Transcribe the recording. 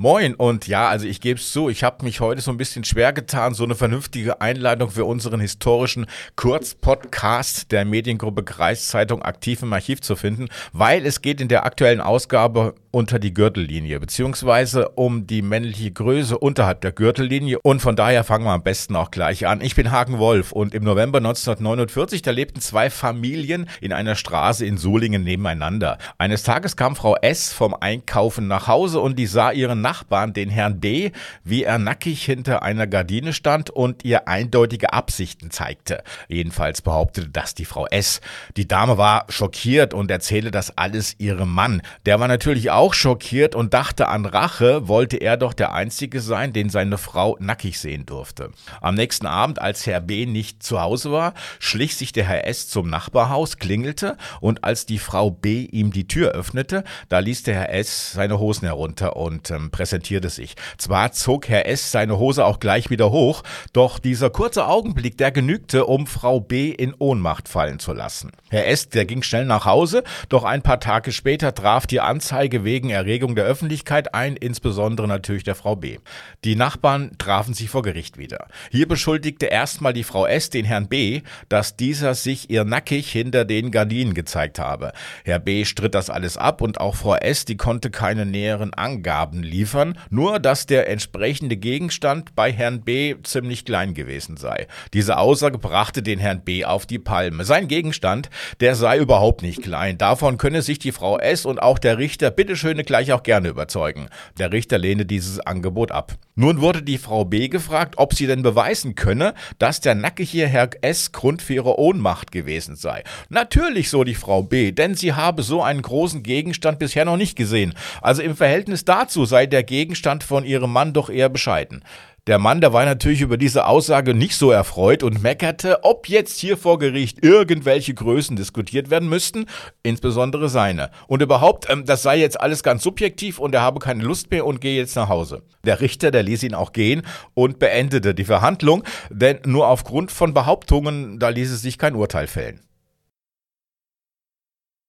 Moin und ja, also ich gebe es zu, ich habe mich heute so ein bisschen schwer getan, so eine vernünftige Einleitung für unseren historischen Kurzpodcast der Mediengruppe Kreiszeitung aktiv im Archiv zu finden, weil es geht in der aktuellen Ausgabe unter die Gürtellinie, beziehungsweise um die männliche Größe unterhalb der Gürtellinie. Und von daher fangen wir am besten auch gleich an. Ich bin Hagen Wolf und im November 1949, da lebten zwei Familien in einer Straße in Solingen nebeneinander. Eines Tages kam Frau S. vom Einkaufen nach Hause und die sah ihren Nachbarn, den Herrn D., wie er nackig hinter einer Gardine stand und ihr eindeutige Absichten zeigte. Jedenfalls behauptete das die Frau S. Die Dame war schockiert und erzählte das alles ihrem Mann. Der war natürlich auch schockiert und dachte an Rache, wollte er doch der Einzige sein, den seine Frau nackig sehen durfte. Am nächsten Abend, als Herr B. nicht zu Hause war, schlich sich der Herr S. zum Nachbarhaus, klingelte und als die Frau B. ihm die Tür öffnete, da ließ der Herr S. seine Hosen herunter und ähm, präsentierte sich. Zwar zog Herr S. seine Hose auch gleich wieder hoch, doch dieser kurze Augenblick, der genügte, um Frau B. in Ohnmacht fallen zu lassen. Herr S., der ging schnell nach Hause, doch ein paar Tage später traf die Anzeige wegen Erregung der Öffentlichkeit ein, insbesondere natürlich der Frau B. Die Nachbarn trafen sich vor Gericht wieder. Hier beschuldigte erstmal die Frau S. den Herrn B., dass dieser sich ihr nackig hinter den Gardinen gezeigt habe. Herr B. stritt das alles ab und auch Frau S., die konnte keine näheren Angaben liefern, nur dass der entsprechende Gegenstand bei Herrn B. ziemlich klein gewesen sei. Diese Aussage brachte den Herrn B. auf die Palme. Sein Gegenstand, der sei überhaupt nicht klein. Davon könne sich die Frau S. und auch der Richter bitte Schöne gleich auch gerne überzeugen. Der Richter lehnte dieses Angebot ab. Nun wurde die Frau B gefragt, ob sie denn beweisen könne, dass der nackige Herr S. Grund für ihre Ohnmacht gewesen sei. Natürlich, so die Frau B., denn sie habe so einen großen Gegenstand bisher noch nicht gesehen. Also im Verhältnis dazu sei der Gegenstand von ihrem Mann doch eher bescheiden. Der Mann, der war natürlich über diese Aussage nicht so erfreut und meckerte, ob jetzt hier vor Gericht irgendwelche Größen diskutiert werden müssten, insbesondere seine. Und überhaupt, ähm, das sei jetzt alles ganz subjektiv und er habe keine Lust mehr und gehe jetzt nach Hause. Der Richter, der ließ ihn auch gehen und beendete die Verhandlung, denn nur aufgrund von Behauptungen, da ließ es sich kein Urteil fällen.